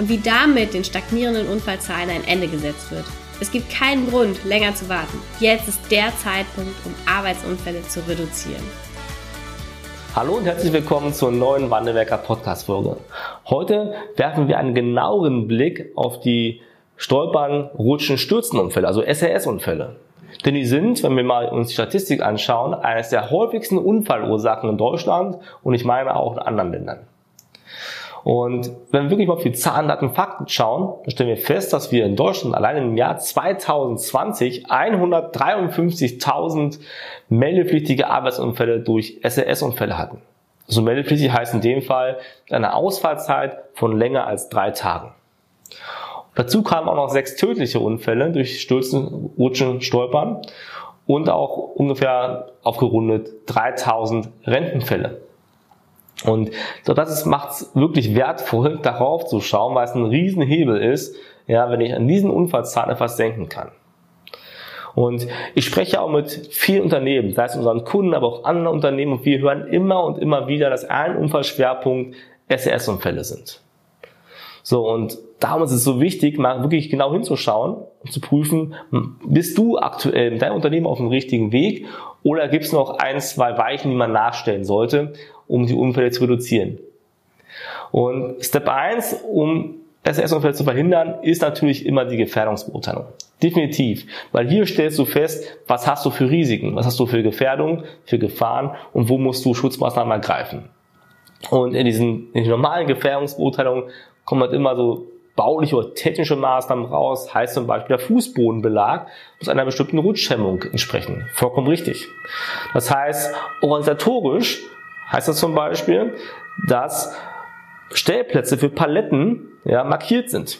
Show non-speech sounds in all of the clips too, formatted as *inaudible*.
und wie damit den stagnierenden Unfallzahlen ein Ende gesetzt wird. Es gibt keinen Grund, länger zu warten. Jetzt ist der Zeitpunkt, um Arbeitsunfälle zu reduzieren. Hallo und herzlich willkommen zur neuen Wandelwerker Podcast Folge. Heute werfen wir einen genaueren Blick auf die Stolpern, Rutschen, Stürzenunfälle, also SRS-Unfälle. Denn die sind, wenn wir mal uns die Statistik anschauen, eines der häufigsten Unfallursachen in Deutschland und ich meine auch in anderen Ländern. Und wenn wir wirklich mal auf die Zahlen, Daten, Fakten schauen, dann stellen wir fest, dass wir in Deutschland allein im Jahr 2020 153.000 meldepflichtige Arbeitsunfälle durch SRS-Unfälle hatten. So also meldepflichtig heißt in dem Fall eine Ausfallzeit von länger als drei Tagen. Dazu kamen auch noch sechs tödliche Unfälle durch Stürzen, Rutschen, Stolpern und auch ungefähr aufgerundet 3000 Rentenfälle. Und so das macht es wirklich wertvoll, *laughs* darauf zu schauen, weil es ein Riesenhebel ist, ja, wenn ich an diesen Unfallzahlen etwas senken kann. Und ich spreche auch mit vielen Unternehmen, sei es unseren Kunden, aber auch anderen Unternehmen, und wir hören immer und immer wieder, dass ein Unfallschwerpunkt SRS-Unfälle sind. So, und darum ist es so wichtig, mal wirklich genau hinzuschauen und zu prüfen, bist du aktuell mit deinem Unternehmen auf dem richtigen Weg oder gibt es noch ein, zwei Weichen, die man nachstellen sollte, um die Unfälle zu reduzieren. Und Step 1, um SS-Unfälle zu verhindern, ist natürlich immer die Gefährdungsbeurteilung. Definitiv. Weil hier stellst du fest, was hast du für Risiken, was hast du für Gefährdungen, für Gefahren und wo musst du Schutzmaßnahmen ergreifen. Und in diesen in normalen Gefährdungsbeurteilungen kommen halt immer so bauliche oder technische Maßnahmen raus, heißt zum Beispiel der Fußbodenbelag muss einer bestimmten Rutschhemmung entsprechen. Vollkommen richtig. Das heißt, organisatorisch heißt das zum Beispiel, dass Stellplätze für Paletten ja, markiert sind.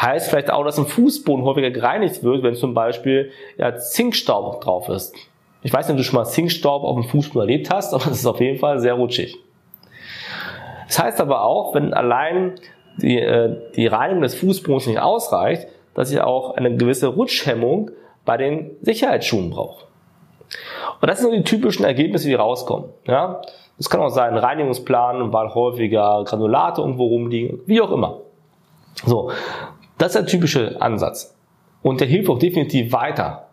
Heißt vielleicht auch, dass ein Fußboden häufiger gereinigt wird, wenn zum Beispiel ja, Zinkstaub drauf ist. Ich weiß nicht, ob du schon mal Zinkstaub auf dem Fußboden erlebt hast, aber es ist auf jeden Fall sehr rutschig. Das heißt aber auch, wenn allein die, äh, die Reinigung des Fußbodens nicht ausreicht, dass ich auch eine gewisse Rutschhemmung bei den Sicherheitsschuhen brauche. Und das sind die typischen Ergebnisse, die rauskommen. Ja? Das kann auch sein, Reinigungsplan, weil häufiger Granulate irgendwo rumliegen, wie auch immer. So, das ist der typische Ansatz. Und der hilft auch definitiv weiter.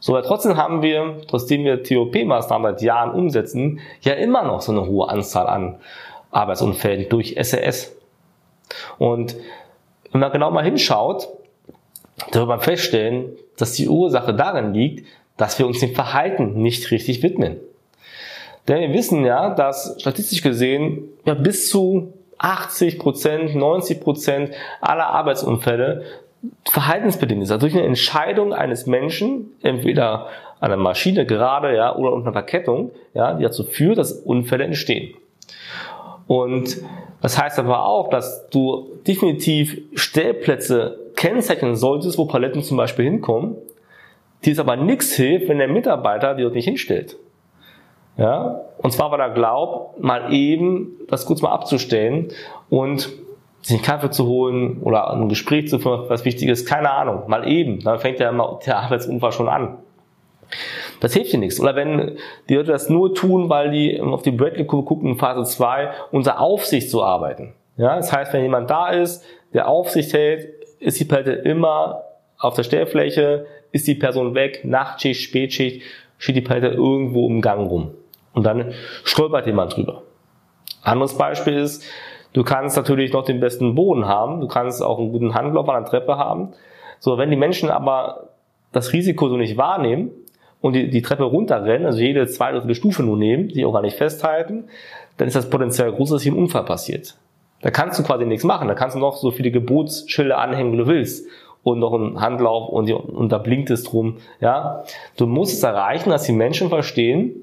So, aber trotzdem haben wir, trotzdem wir TOP-Maßnahmen seit Jahren umsetzen, ja immer noch so eine hohe Anzahl an Arbeitsunfällen durch SRS. Und wenn man genau mal hinschaut, dann wird man feststellen, dass die Ursache darin liegt, dass wir uns dem Verhalten nicht richtig widmen. Denn wir wissen ja, dass statistisch gesehen ja bis zu 80 Prozent, 90 Prozent aller Arbeitsunfälle verhaltensbedingt ist. Also durch eine Entscheidung eines Menschen, entweder an der Maschine gerade, ja, oder unter einer Verkettung, ja, die dazu führt, dass Unfälle entstehen. Und das heißt aber auch, dass du definitiv Stellplätze kennzeichnen solltest, wo Paletten zum Beispiel hinkommen, die es aber nichts hilft, wenn der Mitarbeiter die dort nicht hinstellt. Ja? Und zwar, weil er glaubt, mal eben das kurz mal abzustellen und sich einen Kaffee zu holen oder ein Gespräch zu führen, was wichtig ist, keine Ahnung, mal eben. Dann fängt ja immer der Arbeitsunfall schon an. Das hilft dir nichts. Oder wenn die Leute das nur tun, weil die auf die Bradley-Kurve gucken in Phase 2, unter Aufsicht zu arbeiten. Ja, das heißt, wenn jemand da ist, der Aufsicht hält, ist die Palette immer auf der Stellfläche, ist die Person weg, Nachtschicht, Spätschicht, steht die Palette irgendwo im Gang rum. Und dann stolpert jemand drüber. Anderes Beispiel ist, du kannst natürlich noch den besten Boden haben, du kannst auch einen guten Handlauf an der Treppe haben. So, wenn die Menschen aber das Risiko so nicht wahrnehmen und die, die Treppe runterrennen, also jede zweite oder Stufe nur nehmen, die auch gar nicht festhalten, dann ist das potenziell groß, dass hier ein Unfall passiert. Da kannst du quasi nichts machen. Da kannst du noch so viele Gebotsschilder anhängen, wie du willst und noch ein Handlauf und, und da blinkt es drum. Ja, du musst es erreichen, dass die Menschen verstehen,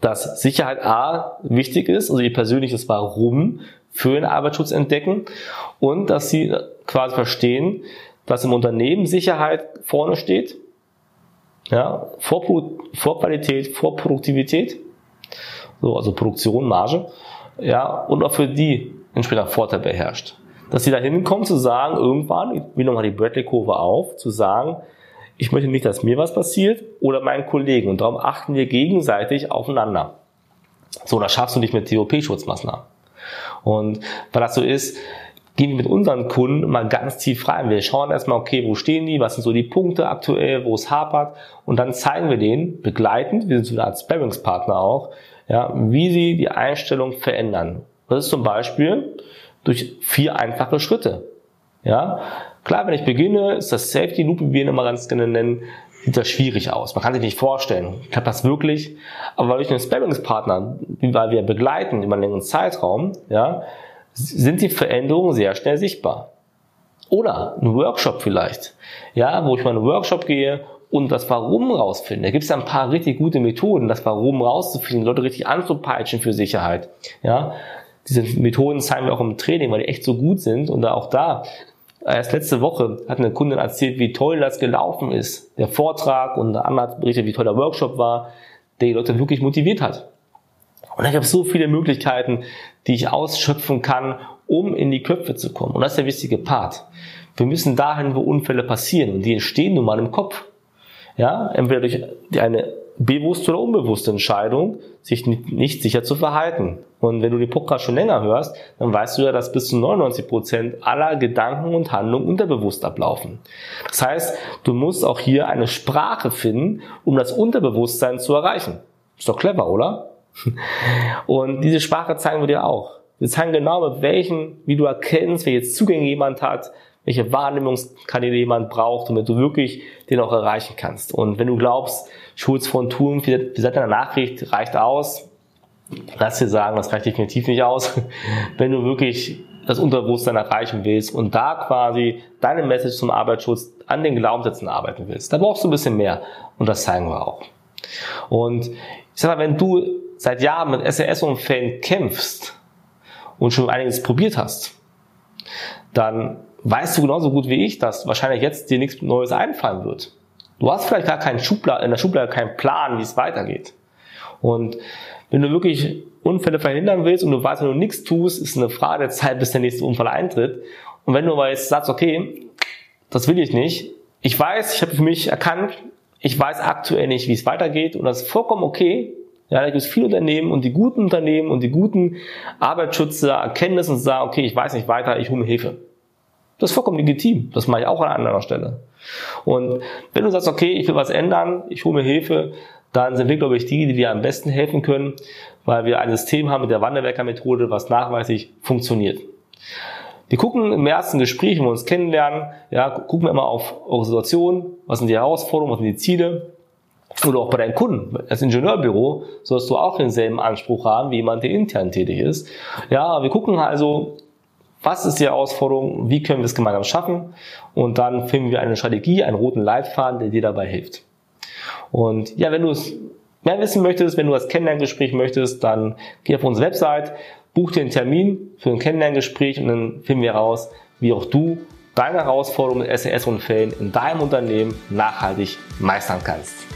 dass Sicherheit A wichtig ist, also ihr persönliches Warum für den Arbeitsschutz entdecken und dass sie quasi verstehen, dass im Unternehmen Sicherheit vorne steht, ja, vor, vor Qualität, vor Produktivität, so, also Produktion, Marge, ja, und auch für die entsprechender Vorteil beherrscht. Dass sie da hinkommen zu sagen, irgendwann, ich will nochmal die Bradley-Kurve auf, zu sagen, ich möchte nicht, dass mir was passiert oder meinen Kollegen. Und darum achten wir gegenseitig aufeinander. So, das schaffst du nicht mit TOP-Schutzmaßnahmen. Und weil das so ist, gehen wir mit unseren Kunden mal ganz tief rein. Wir schauen erstmal, okay, wo stehen die, was sind so die Punkte aktuell, wo es hapert und dann zeigen wir denen begleitend, wir sind so eine Art Sparringspartner auch, ja, wie sie die Einstellung verändern. Das ist zum Beispiel durch vier einfache Schritte. Ja, klar, wenn ich beginne, ist das Safety Loop, wie wir ihn immer ganz gerne nennen, sieht das schwierig aus. Man kann sich nicht vorstellen, klappt das wirklich? Aber durch den Sparringspartner, weil wir begleiten über einen längeren Zeitraum, ja, sind die Veränderungen sehr schnell sichtbar. Oder ein Workshop vielleicht, ja, wo ich mal in einen Workshop gehe und das Warum rausfinde. Da gibt es ja ein paar richtig gute Methoden, das Warum rauszufinden, Leute richtig anzupeitschen für Sicherheit. Ja, diese Methoden zeigen wir auch im Training, weil die echt so gut sind und da auch da. Erst letzte Woche hat eine Kundin erzählt, wie toll das gelaufen ist. Der Vortrag und der andere hat berichtet, wie toll der Workshop war, der die Leute wirklich motiviert hat. Und da gibt es so viele Möglichkeiten, die ich ausschöpfen kann, um in die Köpfe zu kommen. Und das ist der wichtige Part. Wir müssen dahin, wo Unfälle passieren. Und die entstehen nun mal im Kopf. Ja, entweder durch eine bewusste oder unbewusste Entscheidung, sich nicht sicher zu verhalten. Und wenn du die Podcast schon länger hörst, dann weißt du ja, dass bis zu 99 Prozent aller Gedanken und Handlungen unterbewusst ablaufen. Das heißt, du musst auch hier eine Sprache finden, um das Unterbewusstsein zu erreichen. Ist doch clever, oder? Und diese Sprache zeigen wir dir auch. Wir zeigen genau, mit welchen, wie du erkennst, welche Zugänge jemand hat, welche Wahrnehmungskanäle jemand braucht, damit du wirklich den auch erreichen kannst. Und wenn du glaubst, Schulz von Thun, wie seit deiner Nachricht reicht aus, lass dir sagen, das reicht definitiv nicht aus. *laughs* wenn du wirklich das Unterbewusstsein erreichen willst und da quasi deine Message zum Arbeitsschutz an den Glaubenssätzen arbeiten willst, da brauchst du ein bisschen mehr. Und das zeigen wir auch. Und ich sag mal, wenn du seit Jahren mit SRS-Unfällen kämpfst und schon einiges probiert hast, dann weißt du genauso gut wie ich, dass wahrscheinlich jetzt dir nichts Neues einfallen wird. Du hast vielleicht gar keinen Schublade, in der Schublade keinen Plan, wie es weitergeht. Und wenn du wirklich Unfälle verhindern willst und du weißt, wenn du nichts tust, ist eine Frage der Zeit, bis der nächste Unfall eintritt. Und wenn du aber jetzt sagst, okay, das will ich nicht, ich weiß, ich habe für mich erkannt, ich weiß aktuell nicht, wie es weitergeht und das ist vollkommen okay, ja, da gibt es viele Unternehmen und die guten Unternehmen und die guten Arbeitsschützer erkennen das und sagen, okay, ich weiß nicht weiter, ich hole mir Hilfe. Das ist vollkommen legitim. Das mache ich auch an anderer Stelle. Und wenn du sagst, okay, ich will was ändern, ich hole mir Hilfe, dann sind wir, glaube ich, die, die dir am besten helfen können, weil wir ein System haben mit der Wanderwerker-Methode, was nachweislich funktioniert. Wir gucken im ersten Gespräch, wenn wir uns kennenlernen, ja, gucken wir immer auf eure Situation, was sind die Herausforderungen, was sind die Ziele, oder auch bei deinen Kunden. Als Ingenieurbüro sollst du auch denselben Anspruch haben wie jemand, der intern tätig ist. Ja, wir gucken also, was ist die Herausforderung, wie können wir es gemeinsam schaffen und dann finden wir eine Strategie, einen roten Leitfaden, der dir dabei hilft. Und ja, wenn du es mehr wissen möchtest, wenn du das Kennenlerngespräch möchtest, dann geh auf unsere Website, buch dir einen Termin für ein Kennenlerngespräch und dann finden wir heraus, wie auch du deine Herausforderungen mit SES-Unfällen in deinem Unternehmen nachhaltig meistern kannst.